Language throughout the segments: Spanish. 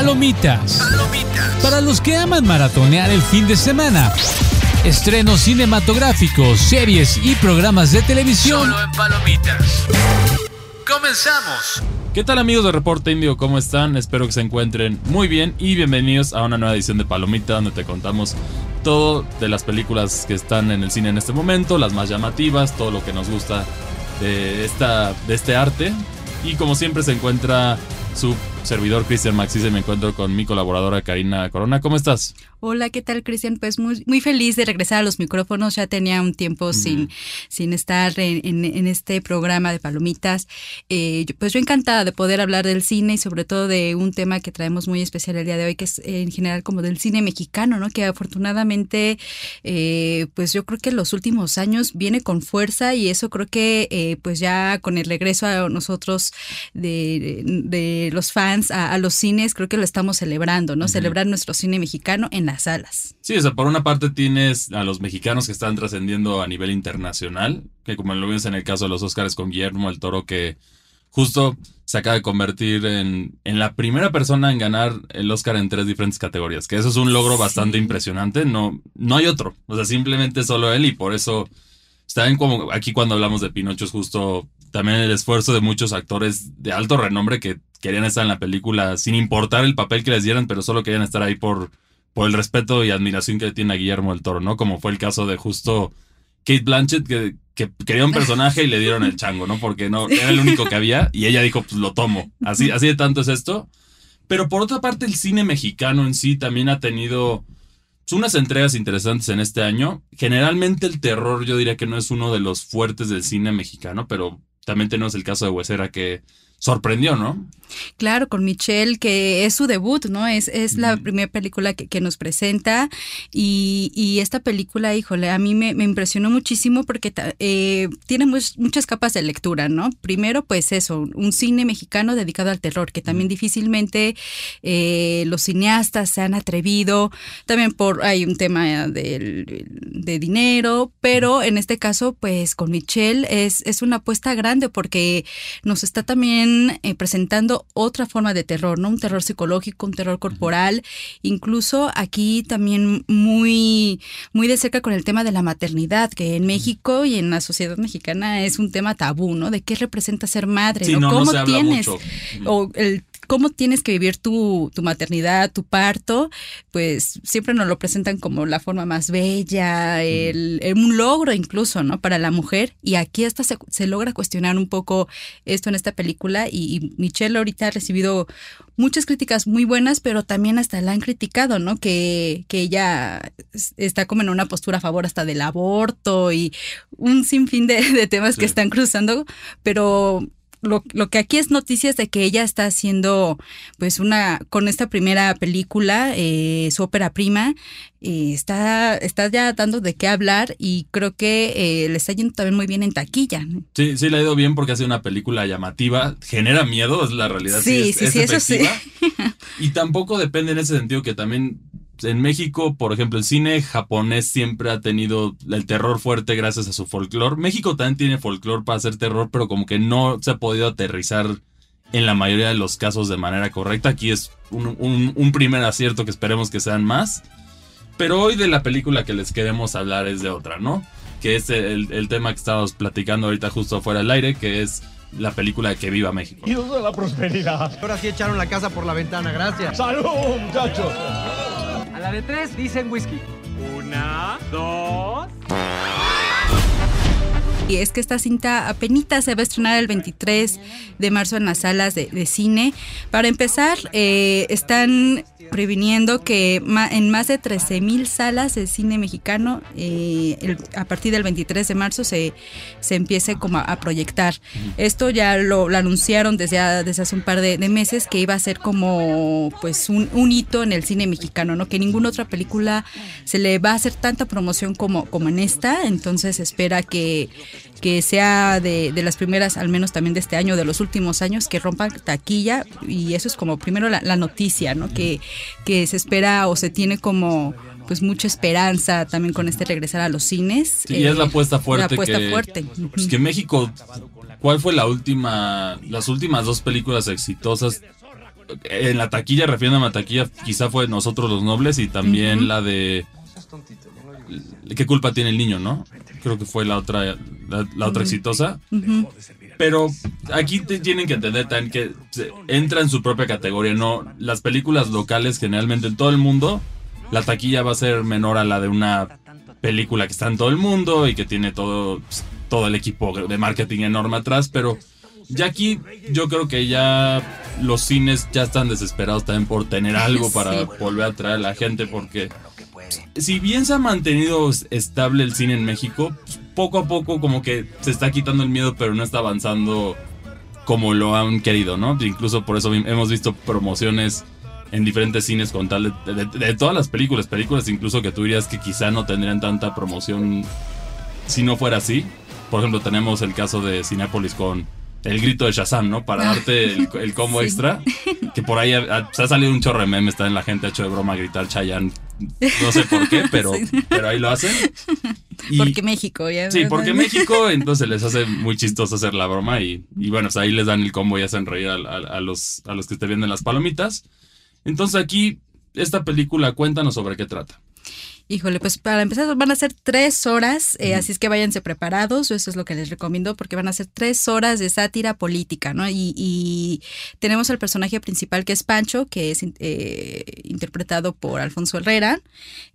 Palomitas. Palomitas. Para los que aman maratonear el fin de semana. Estrenos cinematográficos, series y programas de televisión. Solo en Palomitas. Comenzamos. ¿Qué tal amigos de Reporte Indio? ¿Cómo están? Espero que se encuentren muy bien y bienvenidos a una nueva edición de Palomita donde te contamos todo de las películas que están en el cine en este momento, las más llamativas, todo lo que nos gusta de, esta, de este arte. Y como siempre se encuentra su servidor Cristian Maxis y me encuentro con mi colaboradora Karina Corona. ¿Cómo estás? Hola, ¿qué tal, Cristian? Pues muy, muy feliz de regresar a los micrófonos. Ya tenía un tiempo sin, sin estar en, en, este programa de Palomitas. Eh, pues yo encantada de poder hablar del cine y sobre todo de un tema que traemos muy especial el día de hoy, que es en general como del cine mexicano, ¿no? Que afortunadamente, eh, pues yo creo que en los últimos años viene con fuerza y eso creo que eh, pues ya con el regreso a nosotros de, de los fans a, los cines, creo que lo estamos celebrando, ¿no? Celebrar nuestro cine mexicano en las salas. Sí, o sea, por una parte tienes a los mexicanos que están trascendiendo a nivel internacional, que como lo vimos en el caso de los Oscars con Guillermo el Toro, que justo se acaba de convertir en, en, la primera persona en ganar el Oscar en tres diferentes categorías, que eso es un logro bastante impresionante, no, no hay otro, o sea, simplemente solo él y por eso está bien como aquí cuando hablamos de Pinocho es justo también el esfuerzo de muchos actores de alto renombre que querían estar en la película sin importar el papel que les dieran, pero solo querían estar ahí por por el respeto y admiración que tiene a Guillermo del Toro, ¿no? Como fue el caso de justo Kate Blanchett, que, quería un personaje y le dieron el chango, ¿no? Porque no, era el único que había y ella dijo, pues lo tomo. Así, así de tanto es esto. Pero por otra parte, el cine mexicano en sí también ha tenido pues, unas entregas interesantes en este año. Generalmente el terror yo diría que no es uno de los fuertes del cine mexicano, pero también tenemos el caso de Huesera que sorprendió, ¿no? Claro, con Michelle, que es su debut, ¿no? Es, es la primera película que, nos presenta y, esta película, híjole, a mí me, impresionó muchísimo porque eh, tiene muchas capas de lectura, ¿no? Primero, pues eso, un cine mexicano dedicado al terror, que también difícilmente eh, los cineastas se han atrevido, también por, hay un tema de, de dinero, pero en este caso, pues con Michelle es, es una apuesta grande porque nos está también eh, presentando otra forma de terror, ¿no? Un terror psicológico, un terror corporal, incluso aquí también muy, muy de cerca con el tema de la maternidad, que en México y en la sociedad mexicana es un tema tabú, ¿no? De qué representa ser madre, ¿no? ¿Cómo tienes? O el cómo tienes que vivir tu, maternidad, tu parto, pues siempre nos lo presentan como la forma más bella, el, un logro incluso, ¿no? Para la mujer. Y aquí hasta se, logra cuestionar un poco esto en esta película y, Michelle ahorita ha recibido muchas críticas muy buenas, pero también hasta la han criticado, ¿no? Que, que ella está como en una postura a favor hasta del aborto y un sinfín de, temas que están cruzando, pero lo, lo, que aquí es noticia es de que ella está haciendo, pues, una, con esta primera película, eh, su ópera prima, eh, está, está ya dando de qué hablar y creo que eh, le está yendo también muy bien en taquilla. Sí, sí, le ha ido bien porque hace una película llamativa, genera miedo, es la realidad. Sí, sí, sí, eso sí. y tampoco depende en ese sentido que también en México, por ejemplo, el cine japonés siempre ha tenido el terror fuerte gracias a su folclore. México también tiene folclore para hacer terror, pero como que no se ha podido aterrizar en la mayoría de los casos de manera correcta. Aquí es un, primer acierto que esperemos que sean más. Pero hoy de la película que les queremos hablar es de otra, ¿no? Que es el, el tema que estábamos platicando ahorita justo afuera del aire, que es la película de Que Viva México. Y de la prosperidad. Ahora sí echaron la casa por la ventana, gracias. ¡Salud, muchachos! De tres dicen whisky. Una, dos. Y es que esta cinta apenas se va a estrenar el 23 de marzo en las salas de, cine. Para empezar, eh, están previniendo que en más de 13 mil salas de cine mexicano eh, a partir del 23 de marzo se, se empiece como a, proyectar. Esto ya lo, anunciaron desde, desde hace un par de, meses que iba a ser como pues un, un, hito en el cine mexicano, ¿no? Que ninguna otra película se le va a hacer tanta promoción como, como en esta, entonces espera que que sea de, de, las primeras, al menos también de este año, de los últimos años, que rompan taquilla y eso es como primero la, noticia, ¿no? Que, que se espera o se tiene como pues mucha esperanza también con este regresar a los cines. y es la apuesta fuerte. La apuesta que, fuerte. Pues que México, ¿cuál fue la última, las últimas dos películas exitosas en la taquilla, refiriéndome a la taquilla, quizá fue Nosotros los Nobles y también la de... ¿Qué culpa tiene el niño, no? Creo que fue la otra, la, otra exitosa. Pero aquí te tienen que entender también que entra en su propia categoría, ¿no? Las películas locales generalmente en todo el mundo, la taquilla va a ser menor a la de una película que está en todo el mundo y que tiene todo, todo el equipo de marketing enorme atrás, pero ya aquí yo creo que ya los cines ya están desesperados también por tener algo para volver a traer a la gente porque si bien se ha mantenido estable el cine en México, poco a poco como que se está quitando el miedo, pero no está avanzando como lo han querido, ¿no? Incluso por eso hemos visto promociones en diferentes cines con tal de, todas las películas, películas incluso que tú dirías que quizá no tendrían tanta promoción si no fuera así. Por ejemplo, tenemos el caso de Cinépolis con el grito de Shazam, ¿no? Para ah. darte el, combo extra. Que por ahí se ha salido un chorro de memes, está en la gente hecho de broma gritar Chayanne. No sé por qué, pero, pero ahí lo hacen. porque México, ya. Sí, porque México, entonces les hace muy chistoso hacer la broma y, bueno, pues ahí les dan el combo y hacen reír a, los, a los que te vienen las palomitas. Entonces aquí, esta película, cuéntanos sobre qué trata. Híjole, pues para empezar van a ser tres horas, eh, así es que váyanse preparados, eso es lo que les recomiendo, porque van a ser tres horas de sátira política, ¿no? Y, tenemos al personaje principal que es Pancho, que es eh, interpretado por Alfonso Herrera.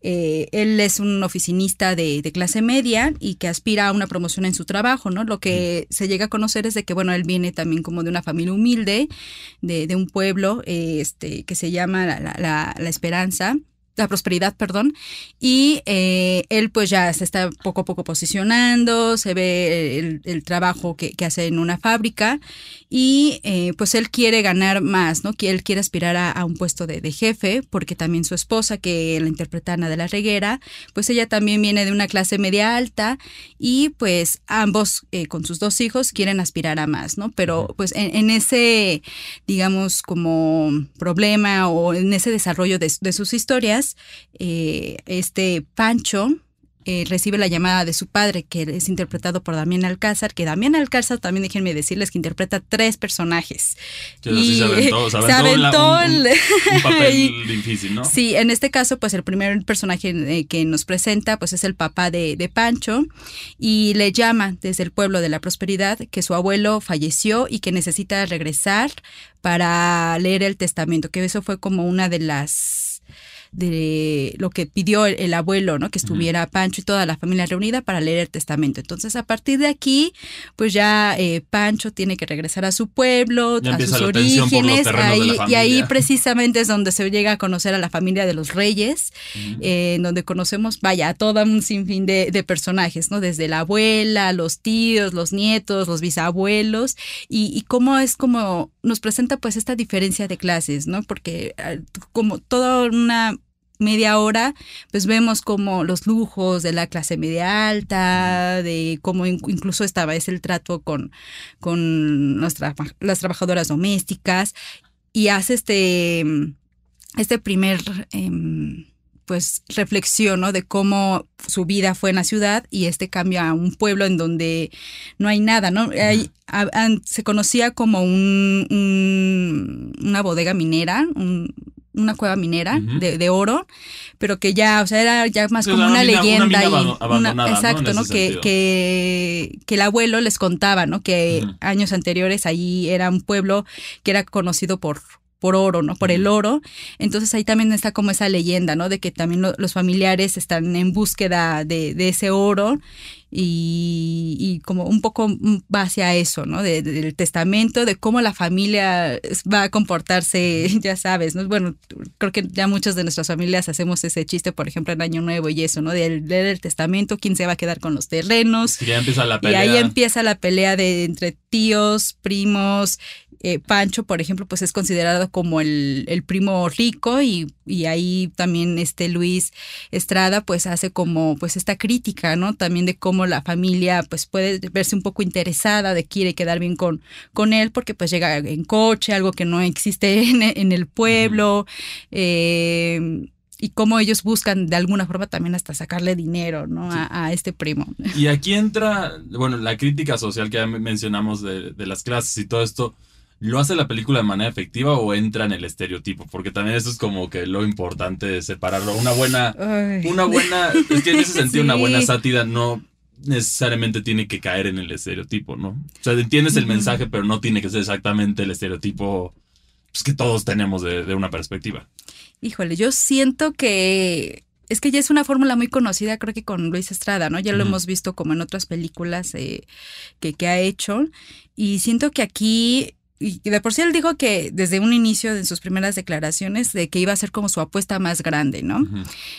Eh, él es un oficinista de, clase media y que aspira a una promoción en su trabajo, ¿no? Lo que se llega a conocer es de que, bueno, él viene también como de una familia humilde, de, un pueblo este, que se llama la Esperanza la prosperidad, perdón, y eh, él pues ya se está poco a poco posicionando, se ve el, trabajo que, hace en una fábrica y eh, pues él quiere ganar más, ¿no? Él quiere aspirar a, un puesto de, jefe, porque también su esposa, que la interpreta Ana de la Reguera, pues ella también viene de una clase media alta y pues ambos eh, con sus dos hijos quieren aspirar a más, ¿no? Pero pues en, ese, digamos, como problema o en ese desarrollo de sus historias, eh, este Pancho eh, recibe la llamada de su padre, que es interpretado por Damián Alcázar, que Damián Alcázar también déjenme decirles que interpreta tres personajes. y se aventó, el... papel difícil, ¿no? Sí, en este caso, pues el primer personaje eh, que nos presenta, pues es el papá de, de Pancho, y le llama desde el pueblo de la prosperidad que su abuelo falleció y que necesita regresar para leer el testamento, que eso fue como una de las de lo que pidió el, abuelo, ¿no? Que estuviera Pancho y toda la familia reunida para leer el testamento. Entonces, a partir de aquí, pues ya eh, Pancho tiene que regresar a su pueblo, a sus orígenes, y ahí precisamente es donde se llega a conocer a la familia de los reyes, eh, en donde conocemos, vaya, a todo un sinfín de, de, personajes, ¿no? Desde la abuela, los tíos, los nietos, los bisabuelos, y, y cómo es como nos presenta pues esta diferencia de clases, ¿no? Porque ah, como toda una media hora, pues vemos como los lujos de la clase media alta, de cómo incluso estaba es el trato con, con las trabajadoras domésticas y hace este, este primer... Em, pues reflexión de cómo su vida fue en la ciudad y este cambio a un pueblo en donde no hay nada, ¿no? se conocía como un, una bodega minera, un, una cueva minera de, oro, pero que ya, o sea, era ya más como una, leyenda. y exacto, ¿no? Que, que, que, el abuelo les contaba, ¿no? Que años anteriores ahí era un pueblo que era conocido por por oro, ¿no? Por el oro. Entonces ahí también está como esa leyenda, ¿no? De que también los familiares están en búsqueda de, de ese oro y, como un poco va hacia eso, ¿no? del testamento, de cómo la familia va a comportarse, ya sabes, ¿no? Bueno, creo que ya muchas de nuestras familias hacemos ese chiste, por ejemplo, en Año Nuevo y eso, ¿no? Del, del testamento, quién se va a quedar con los terrenos. Y, empieza la pelea. y ahí empieza la pelea de entre tíos, primos, eh, Pancho, por ejemplo, pues es considerado como el, el primo rico y, y, ahí también este Luis Estrada pues hace como pues esta crítica, ¿no? También de cómo la familia pues puede verse un poco interesada, de quiere quedar bien con, con él porque pues llega en coche, algo que no existe en, el pueblo. Eh, y cómo ellos buscan de alguna forma también hasta sacarle dinero ¿no? A, este primo. Y aquí entra, bueno, la crítica social que ya mencionamos de, de las clases y todo esto ¿lo hace la película de manera efectiva o entra en el estereotipo? Porque también eso es como que lo importante de separarlo. Una buena, Ay. una buena, es que en ese sentido una buena sátira no necesariamente tiene que caer en el estereotipo, ¿no? O sea, entiendes el mensaje, pero no tiene que ser exactamente el estereotipo pues, que todos tenemos de, de una perspectiva. Híjole, yo siento que es que ya es una fórmula muy conocida, creo que con Luis Estrada, ¿no? Ya lo hemos visto como en otras películas eh, que, que ha hecho. Y siento que aquí, y de por sí él dijo que desde un inicio de sus primeras declaraciones, de que iba a ser como su apuesta más grande, ¿no?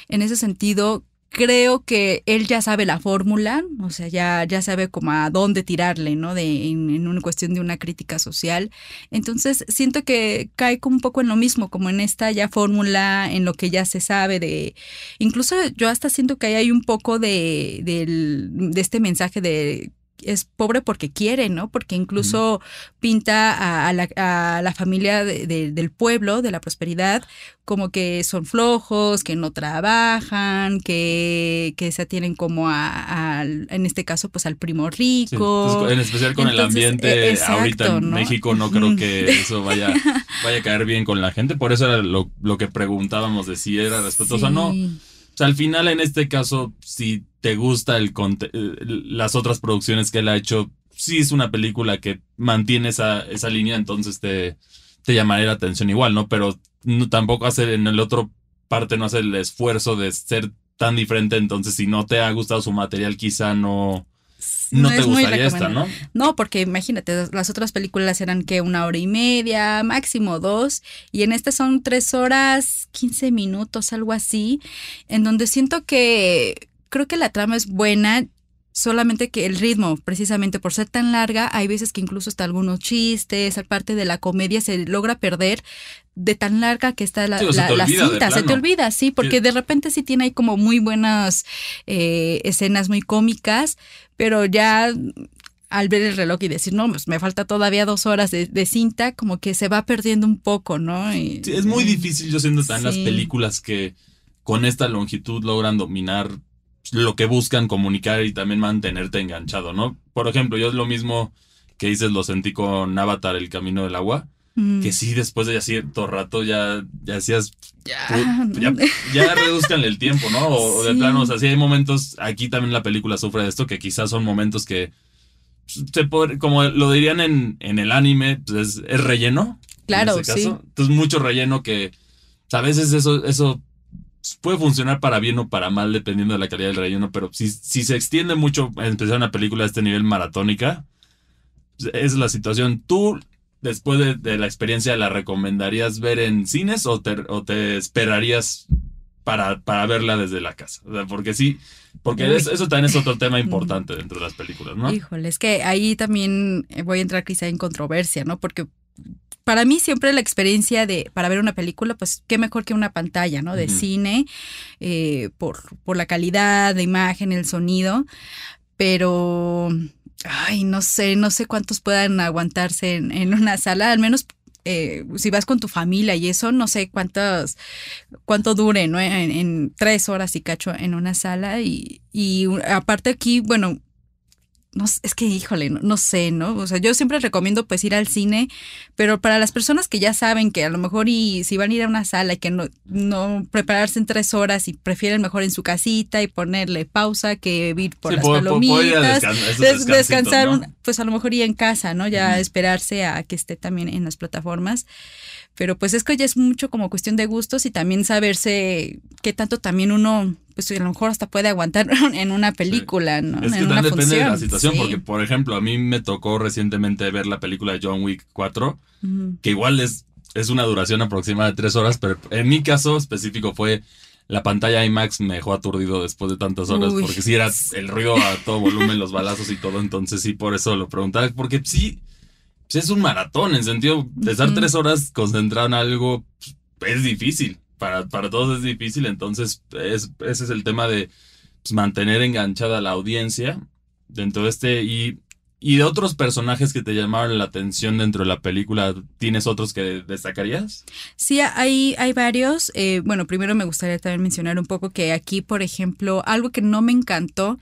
En ese sentido, creo que él ya sabe la fórmula, o sea, ya, ya sabe como a dónde tirarle, ¿no? De, en, en una cuestión de una crítica social. Entonces, siento que cae como un poco en lo mismo, como en esta ya fórmula, en lo que ya se sabe de... Incluso yo hasta siento que ahí hay un poco de, de este mensaje de es pobre porque quiere, ¿no? Porque incluso pinta a, a la, a la familia de- de- del pueblo, de la prosperidad, como que son flojos, que no trabajan, que, que se atienen como a, al- en este caso, pues al primo Sí, rico. entonces, en especial con el ambiente exacto, ahorita en ¿no? México, no creo que eso vaya, vaya a caer bien con la gente. Por eso era lo, lo que preguntábamos de si era respetuoso o no. O sea, al final, en este caso, si te gusta el eh, las otras producciones que él ha hecho, sí es una película que mantiene esa, esa línea, entonces te, te llamaría la atención igual, ¿no? Pero no, tampoco hace en el otro parte, no hace el esfuerzo de ser tan diferente, entonces si no te ha gustado su material, quizá no, no, te es muy esta. ¿no? No, porque imagínate, las otras películas eran que una hora y media, máximo dos, y en esta son tres horas, quince minutos, algo así, en donde siento que creo que la trama es buena, solamente que el ritmo, precisamente por ser tan larga, hay veces que incluso hasta algunos chistes, parte de la comedia se logra perder de tan larga que está la, Sí, la- cinta, se te olvida, sí, porque de repente sí tiene ahí como muy buenas eh, escenas muy cómicas, pero ya al ver el reloj y decir, no, pues me falta todavía dos horas de, de cinta, como que se va perdiendo un poco, ¿no? Y- Sí, es muy difícil, yo siento, también las películas que con esta longitud logran dominar lo que buscan comunicar y también mantenerte enganchado, ¿no? Por ejemplo, yo es lo mismo que dices, lo sentí con Avatar, El Camino del Agua, Mm. que sí, después de cierto rato ya, ya decías, Ya, "Put- ya, ya reduzcanle el tiempo, ¿no? O, de Sí. plano, o sea, sí hay momentos, aquí también la película sufre de esto, que quizás son momentos que, se pod- como lo dirían en, en el anime, pues es, es relleno. en Claro, ese sí. caso. Entonces, mucho relleno que o sea, a veces eso, eso puede funcionar para bien o para mal, dependiendo de la calidad del relleno, pero si, si se extiende mucho, en especial una película de este nivel maratónica, pues, es la situación. ¿Tú, después de, de la experiencia, la recomendarías ver en cines o te, o te esperarías para, para verla desde la casa? O sea, porque sí, porque es- eso también es otro tema importante dentro de las películas, ¿no? Híjole, es que ahí también eh, voy a entrar quizá en controversia, ¿no? Porque para mí siempre la experiencia de para ver una película, pues qué mejor que una pantalla, ¿no? De cine, eh, por, por la calidad de imagen, el sonido, pero, ay, no sé, no sé cuántos puedan aguantarse en, en una sala, al menos eh, si vas con tu familia y eso, no sé cuántos, cuánto dure, ¿no? En, en tres horas y cacho en una sala y, y aparte aquí, bueno, no, es que, híjole, no, no, sé, ¿no? O sea, yo siempre recomiendo pues ir al cine, pero para las personas que ya saben que a lo mejor y si van a ir a una sala y que no, no prepararse en tres horas y prefieren mejor en su casita y ponerle pausa que ir por Sí, las puedo- palomitas, des- descansar, pues a lo mejor ir en casa, ¿no? Ya esperarse a que esté también en las plataformas. Pero pues es que ya es mucho como cuestión de gustos y también saberse qué tanto también uno, pues a lo mejor hasta puede aguantar en una película, ¿no? Es que en una también depende de la situación, Sí. porque por ejemplo, a mí me tocó recientemente ver la película de John Wick 4, Ujú. que igual es, es una duración aproximada de tres horas, pero en mi caso específico fue la pantalla IMAX me dejó aturdido después de tantas horas, Uy. porque sí era el ruido a todo volumen, los balazos y todo, entonces sí, por eso lo preguntaba, porque sí, es un maratón, en sentido, de estar tres horas concentrado en algo pues, es difícil, para, para todos es difícil, entonces es, ese es el tema de pues, mantener enganchada a la audiencia dentro de este y ¿Y de otros personajes que te llamaron la atención dentro de la película, tienes otros que destacarías? Sí, hay, hay varios. Eh, bueno, primero me gustaría también mencionar un poco que aquí, por ejemplo, algo que no me encantó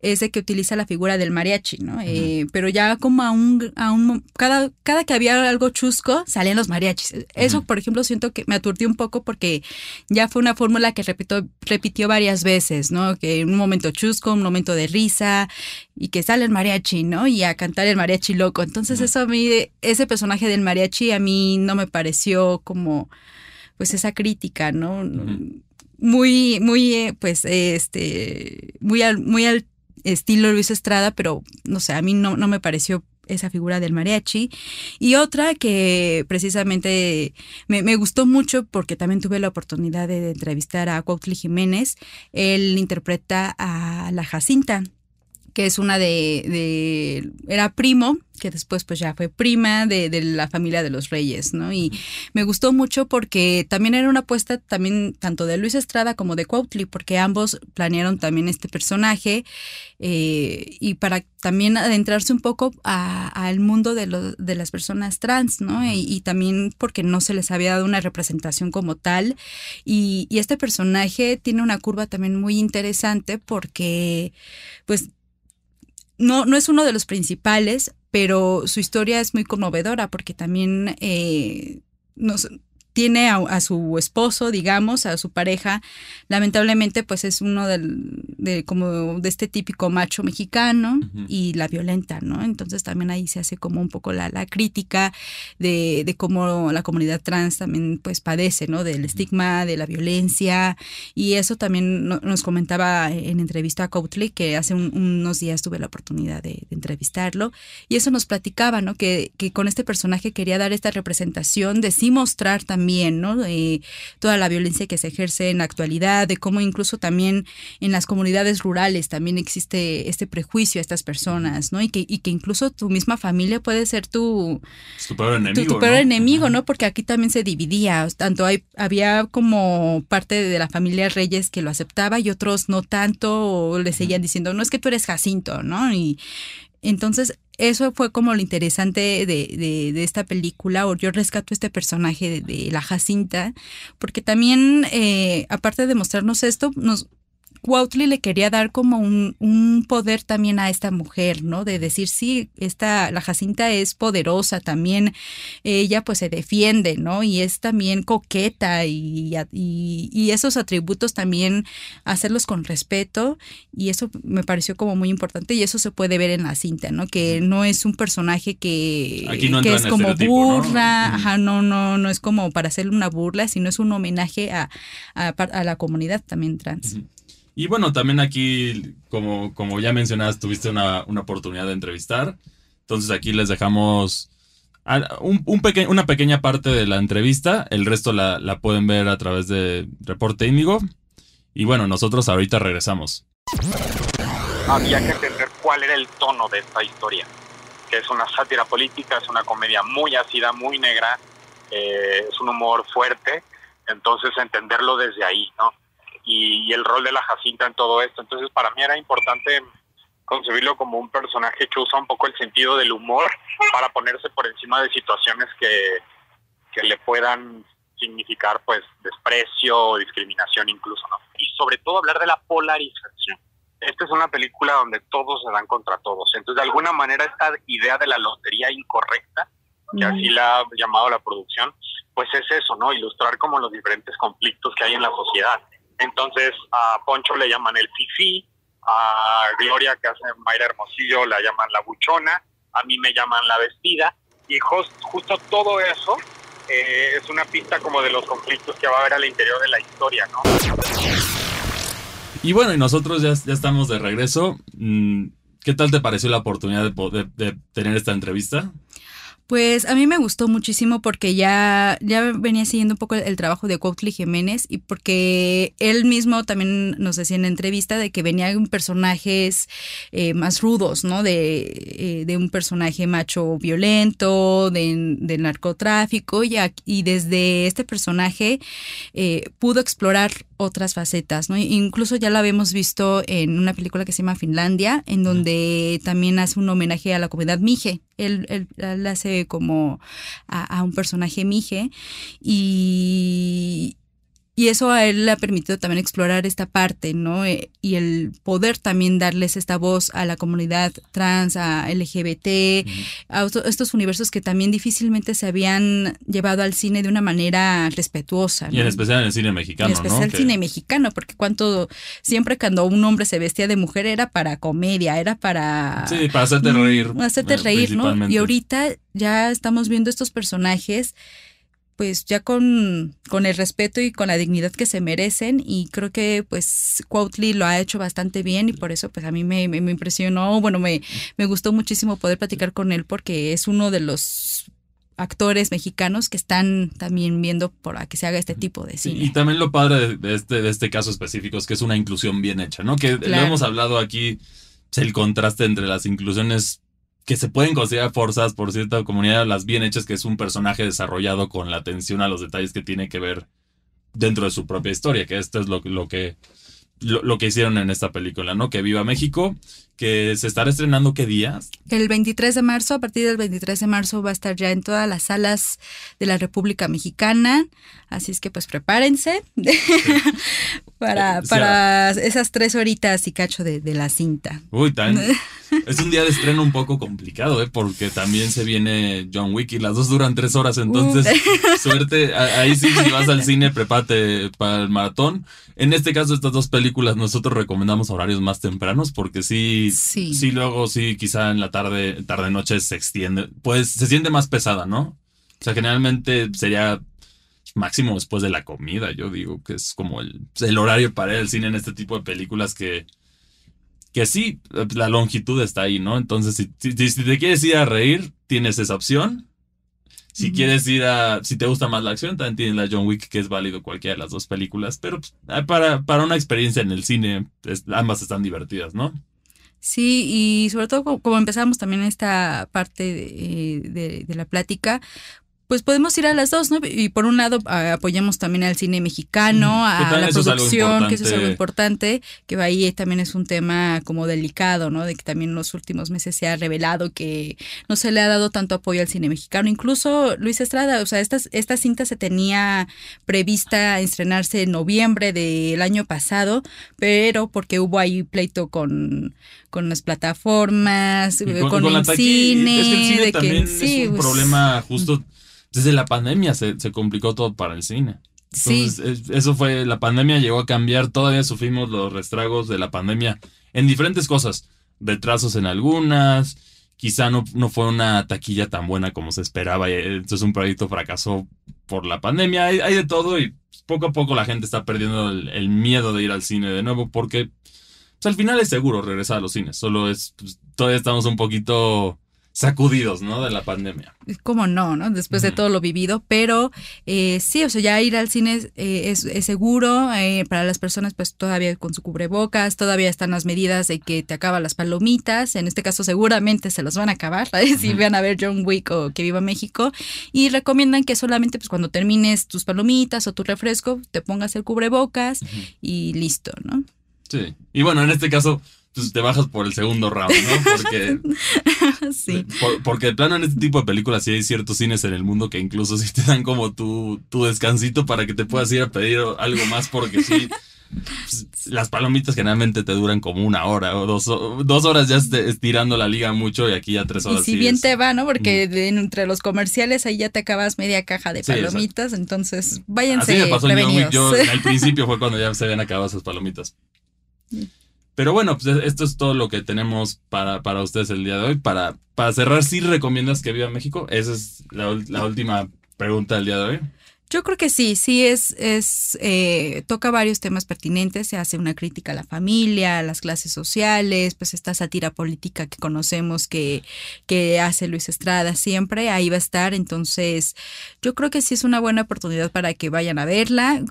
es de que utiliza la figura del mariachi, ¿no? Eh, pero ya como a un, a un cada, cada que había algo chusco, salían los mariachis. Eso, por ejemplo, siento que me aturdió un poco porque ya fue una fórmula que repito, repitió varias veces, ¿no? Que un momento chusco, un momento de risa, y que sale el mariachi, ¿no? Y a cantar el mariachi loco. Entonces eso a mí, ese personaje del mariachi a mí no me pareció como, pues esa crítica, ¿no? Muy, muy, eh, pues, este, muy al, muy al estilo Luis Estrada, pero no sé, a mí no, no me pareció esa figura del mariachi. Y otra que precisamente me, me, gustó mucho porque también tuve la oportunidad de entrevistar a Cuautli Jiménez. Él interpreta a la Jacinta, que es una de, de, era primo, que después pues ya fue prima de, de, la familia de los reyes, ¿no? Y me gustó mucho porque también era una apuesta también tanto de Luis Estrada como de Cuautli, porque ambos planearon también este personaje eh, y para también adentrarse un poco al mundo de, lo, de las personas trans, ¿no? Y, también porque no se les había dado una representación como tal. Y este personaje tiene una curva también muy interesante porque pues no, no es uno de los principales, pero su historia es muy conmovedora porque también eh, nos, tiene a, su esposo, digamos, a su pareja, lamentablemente pues es uno del, de como de este típico macho mexicano y la violenta, ¿no? Entonces también ahí se hace como un poco la, la crítica de, de, cómo la comunidad trans también pues padece, ¿no? Del estigma, de la violencia y eso también nos comentaba en entrevista a Coutley que hace unos días tuve la oportunidad de, de, entrevistarlo y eso nos platicaba, ¿no? Que, que con este personaje quería dar esta representación de sí mostrar también también, ¿no? De toda la violencia que se ejerce en la actualidad, de cómo incluso también en las comunidades rurales también existe este prejuicio a estas personas, ¿no? Y que, y que incluso tu misma familia puede ser tu, tu peor enemigo. Tu, tu peor ¿no? enemigo, ¿no? Porque aquí también se dividía, tanto hay, había como parte de la familia Reyes que lo aceptaba y otros no tanto, o le seguían diciendo, no es que tú eres Jacinto, ¿no? Y entonces eso fue como lo interesante de, de, de, esta película, o yo rescato este personaje de, de la Jacinta, porque también, eh, aparte de mostrarnos esto, nos, Cuautli le quería dar como un, un, poder también a esta mujer, ¿no? De decir, sí, esta, la Jacinta es poderosa también, ella pues se defiende, ¿no? Y es también coqueta y, y, y, esos atributos también hacerlos con respeto y eso me pareció como muy importante y eso se puede ver en la cinta, ¿no? Que no es un personaje que, no que es como burla, ¿no? ajá, no, no, no es como para hacerle una burla, sino es un homenaje a, a, a la comunidad también trans. Uh -huh. Y bueno, también aquí, como, como ya mencionas, tuviste una, una, oportunidad de entrevistar. Entonces aquí les dejamos un, un peque una pequeña parte de la entrevista. El resto la, la pueden ver a través de Reporte Índigo. Y bueno, nosotros ahorita regresamos. Había que entender cuál era el tono de esta historia. Que es una sátira política, es una comedia muy ácida, muy negra, eh, es un humor fuerte. Entonces entenderlo desde ahí, ¿no? Y, y, el rol de la Jacinta en todo esto. Entonces, para mí era importante concebirlo como un personaje que usa un poco el sentido del humor para ponerse por encima de situaciones que, que le puedan significar pues desprecio o discriminación incluso, ¿no? Y sobre todo hablar de la polarización. Esta es una película donde todos se dan contra todos. Entonces, de alguna manera, esta idea de la lotería incorrecta, que así la ha llamado la producción, pues es eso, ¿no? Ilustrar como los diferentes conflictos que hay en la sociedad entonces a Poncho le llaman el fifi, a Gloria que hace Mayra Hermosillo la llaman la buchona, a mí me llaman la vestida y just, justo todo eso eh, es una pista como de los conflictos que va a haber al interior de la historia, ¿no? Y bueno, y nosotros ya, ya estamos de regreso. Mm, ¿Qué tal te pareció la oportunidad de, poder, de tener esta entrevista? Pues a mí me gustó muchísimo porque ya, ya venía siguiendo un poco el, trabajo de Cuautli Jiménez y porque él mismo también nos decía en entrevista de que venían personajes eh, más rudos, ¿no? De, eh, de, un personaje macho violento, de, de narcotráfico y, y, desde este personaje eh, pudo explorar otras facetas, ¿no? Incluso ya lo habíamos visto en una película que se llama Finlandia, en donde también hace un homenaje a la comunidad Mije. Él, él, hace como a, a, un personaje Mije y, y eso a él le ha permitido también explorar esta parte, ¿no? Eh, y el poder también darles esta voz a la comunidad trans, a LGBT, a estos universos que también difícilmente se habían llevado al cine de una manera respetuosa. Y en especial en el cine mexicano, En especial el cine mexicano, porque cuánto, siempre cuando un hombre se vestía de mujer era para comedia, era para... Sí, para hacerte reír. Hacerte eh, reír, ¿no? Y ahorita ya estamos viendo estos personajes pues ya con, con, el respeto y con la dignidad que se merecen y creo que pues Cuautli lo ha hecho bastante bien y por eso pues a mí me, me, impresionó, bueno, me, me gustó muchísimo poder platicar con él porque es uno de los actores mexicanos que están también viendo para que se haga este tipo de cine. y también lo padre de este, de este caso específico es que es una inclusión bien hecha, ¿no? Que lo hemos hablado aquí, el contraste entre las inclusiones que se pueden considerar forzadas por cierta comunidad, las bien hechas, que es un personaje desarrollado con la atención a los detalles que tiene que ver dentro de su propia historia, que esto es lo, lo que lo, que hicieron en esta película, ¿no? Que viva México, que se estará estrenando qué días? El 23 de marzo, a partir del 23 de marzo va a estar ya en todas las salas de la República Mexicana, así es que pues prepárense para, para esas tres horitas y cacho de, la cinta. Uy, tan, es un día de estreno un poco complicado, ¿eh? Porque también se viene John Wick y las dos duran tres horas, entonces suerte, ahí sí, si vas al cine, prepárate para el maratón. En este caso, estas dos películas nosotros recomendamos horarios más tempranos porque sí, sí, sí luego sí, quizá en la tarde, tarde noche se extiende, pues se siente más pesada, ¿no? O sea, generalmente sería máximo después de la comida, yo digo que es como el, el horario para al cine en este tipo de películas que, que sí, la longitud está ahí, ¿no? Entonces, si, si, te quieres ir a reír, tienes esa opción. Si quieres ir a, si te gusta más la acción, también tienes la John Wick, que es válido cualquiera de las dos películas, pero pues, ah, para, para una experiencia en el cine, ambas están divertidas, ¿no? Sí, y sobre todo como, empezamos también esta parte de, de la plática, pues podemos ir a las dos, ¿no? Y por un lado apoyamos también al cine mexicano, a la producción, que eso es algo importante, que ahí también es un tema como delicado, ¿no? De que también en los últimos meses se ha revelado que no se le ha dado tanto apoyo al cine mexicano. Incluso Luis Estrada, o sea, esta, esta cinta se tenía prevista estrenarse en noviembre del año pasado, pero porque hubo ahí pleito con, con las plataformas, con, el cine. Es que el cine también es un pues, problema justo desde la pandemia se, complicó todo para el cine. Entonces, sí. eso fue, la pandemia llegó a cambiar, todavía sufrimos los restragos de la pandemia en diferentes cosas, retrasos en algunas, quizá no, no fue una taquilla tan buena como se esperaba, y entonces un proyecto fracasó por la pandemia, hay, de todo y poco a poco la gente está perdiendo el, miedo de ir al cine de nuevo porque pues, al final es seguro regresar a los cines, solo es, pues, todavía estamos un poquito sacudidos, ¿no? De la pandemia. ¿Cómo no, no? Después de todo lo vivido, pero eh, sí, o sea, ya ir al cine eh, es, seguro eh, para las personas, pues todavía con su cubrebocas, todavía están las medidas de que te acaban las palomitas, en este caso seguramente se las van a acabar, si van a ver John Wick o que viva México, y recomiendan que solamente pues cuando termines tus palomitas o tu refresco, te pongas el cubrebocas y listo, ¿no? Sí, y bueno, en este caso pues te bajas por el segundo round, ¿no? Porque, sí. porque de plano en este tipo de películas sí hay ciertos cines en el mundo que incluso sí te dan como tu, tu descansito para que te puedas ir a pedir algo más porque sí. Pues, las palomitas generalmente te duran como una hora o dos, dos horas ya estirando la liga mucho y aquí ya tres horas. Y si bien te va, ¿no? Porque entre los comerciales ahí ya te acabas media caja de palomitas, entonces váyanse Así me pasó yo, al principio fue cuando ya se habían acabado esas palomitas. Pero bueno, pues e-, esto es todo lo que tenemos para, para ustedes el día de hoy. Para, para cerrar, ¿sí recomiendas que viva México? Esa es la, última pregunta del día de hoy. Yo creo que sí, sí es, es eh, toca varios temas pertinentes, se hace una crítica a la familia, a las clases sociales, pues esta sátira política que conocemos que, que hace Luis Estrada siempre, ahí va a estar, entonces yo creo que sí es una buena oportunidad para que vayan a verla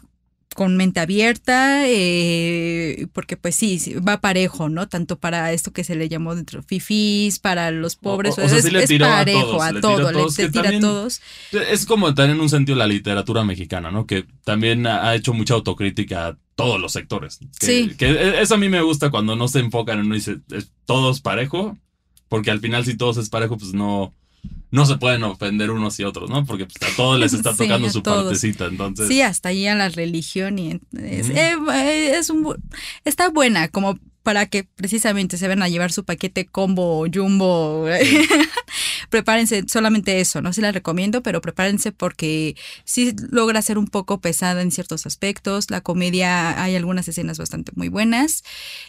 con mente abierta, eh, porque pues sí, sí, va parejo, ¿no? Tanto para esto que se le llamó dentro fifís, para los pobres, O- o sea, es, sí le es tiró a parejo todos, a le todo, a le, todos, le que tira también- a todos. Es como también en un sentido la literatura mexicana, ¿no? Que también ha hecho mucha autocrítica a todos los sectores. Que, Sí. Que e, eso a mí me gusta cuando no se enfocan en uno y dice, "Es- todos parejo, porque al final si todos es parejo, pues no, no se pueden ofender unos y otros, ¿no? Porque pues, a todos les está tocando su todos. partecita, entonces... Sí, hasta ahí a la religión y es, eh, eh, es un bu- está buena como para que precisamente se van a llevar su paquete combo jumbo. prepárense solamente eso, no se la recomiendo, pero prepárense porque sí logra ser un poco pesada en ciertos aspectos. La comedia hay algunas escenas bastante muy buenas.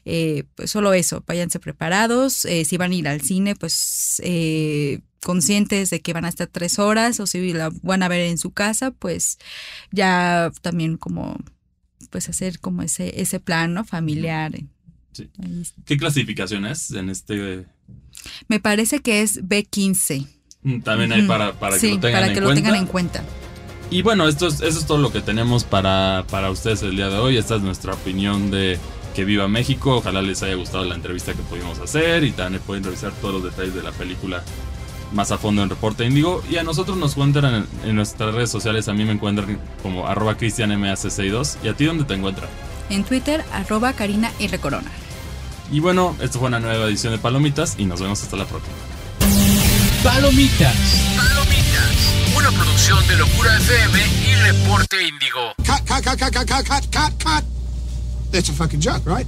Eh, pues solo eso, váyanse preparados. Eh, si van a ir al cine, pues eh, conscientes de que van a estar tres horas o si la van a ver en su casa, pues ya también como pues hacer como ese ese plan ¿no? familiar. Sí. ¿Qué clasificación es en este? Me parece que es B15. Mm, También hay para, para que lo tengan para en que cuenta. lo tengan en cuenta. Y bueno, esto es, eso es todo lo que tenemos para, para ustedes el día de hoy. Esta es nuestra opinión de que viva México. Ojalá les haya gustado la entrevista que pudimos hacer y también pueden revisar todos los detalles de la película más a fondo en Reporte Índigo. Y a nosotros nos encuentran en, en nuestras redes sociales. A mí me encuentran como arroba cristianmac62. ¿Y a ti dónde te encuentran? En Twitter, arroba Karina R. Corona. Y bueno, esto fue una nueva edición de Palomitas y nos vemos hasta la próxima. Palomitas. Palomitas. Una producción de Locura FM y Reporte Índigo. That's a fucking joke, right?